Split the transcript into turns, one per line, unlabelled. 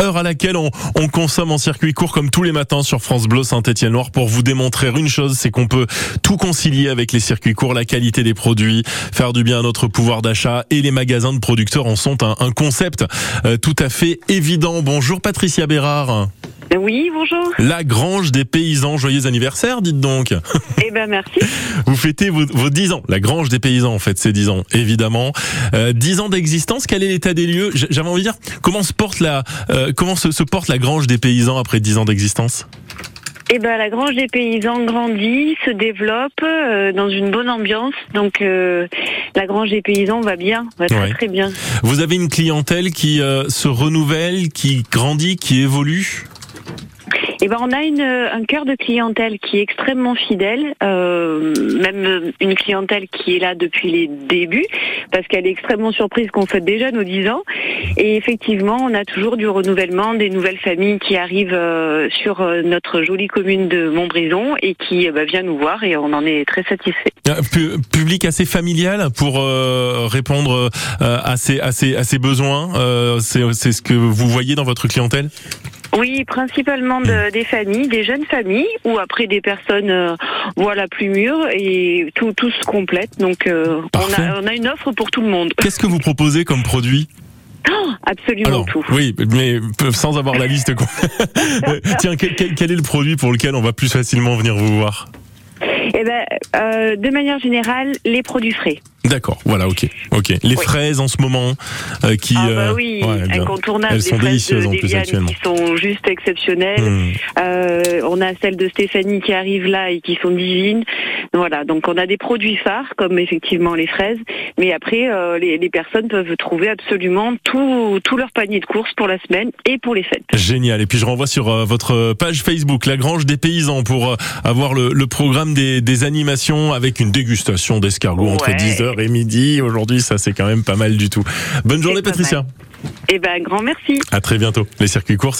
Heure à laquelle on, on, consomme en circuit court comme tous les matins sur France Bleu Saint-Étienne-Loire pour vous démontrer une chose, c'est qu'on peut tout concilier avec les circuits courts, la qualité des produits, faire du bien à notre pouvoir d'achat et les magasins de producteurs en sont un, un concept euh, tout à fait évident. Bonjour Patricia Bérard.
Oui, bonjour.
La Grange des Paysans, joyeux anniversaire, dites donc.
Eh ben merci.
Vous fêtez vos, vos 10 ans, la Grange des Paysans en fait, c'est 10 ans, évidemment. Euh, 10 ans d'existence, quel est l'état des lieux? J'avais envie de dire, comment se porte la, euh, comment se, se porte la Grange des Paysans après 10 ans d'existence?
Eh ben la Grange des Paysans grandit, se développe euh, dans une bonne ambiance. Donc euh, la Grange des Paysans va bien, va très
Ouais.
très bien.
Vous avez une clientèle qui se renouvelle, qui grandit, qui évolue?
Eh ben on a un cœur de clientèle qui est extrêmement fidèle, euh, même une clientèle qui est là depuis les débuts, parce qu'elle est extrêmement surprise qu'on fête déjà nos 10 ans. Et effectivement, on a toujours du renouvellement, des nouvelles familles qui arrivent euh, sur euh, notre jolie commune de Montbrison et qui bah, vient nous voir et on en est très satisfait.
Public assez familial pour répondre à, ses, à, à besoins. C'est ce que vous voyez dans votre clientèle?
Oui, principalement de- des familles, des jeunes familles, ou après des personnes euh, voilà plus mûres et tout, tout se complète. Donc euh, on, a, on a une offre pour tout le monde.
Qu'est-ce que vous proposez comme produit?
Oh, absolument
Alors,
tout.
oui, mais sans avoir la liste. quoi. Tiens, quel est le produit pour lequel on va plus facilement venir vous voir?
Eh ben, euh, de manière générale, les produits frais.
D'accord, voilà, ok, ok. Les
Oui.
fraises en ce moment, euh, qui,
ah bah
euh, ouais,
incontournables.
Elles sont délicieuses
de
en plus actuellement.
qui sont juste exceptionnelles.
Hmm.
Euh, on a celles de Stéphanie qui arrivent là et qui sont divines. Voilà, donc on a des produits phares comme effectivement les fraises, mais après euh, les, les personnes peuvent trouver absolument tout, tout leur panier de courses pour la semaine et pour les fêtes.
Génial. Et puis je renvoie sur votre page Facebook, La Grange des Paysans, pour avoir le, le programme des, des animations avec une dégustation d'escargots entre
Ouais.
10h et midi. Aujourd'hui, ça c'est quand même pas mal du tout. Bonne journée Patricia.
Eh ben, grand merci.
À très bientôt. Les circuits courts.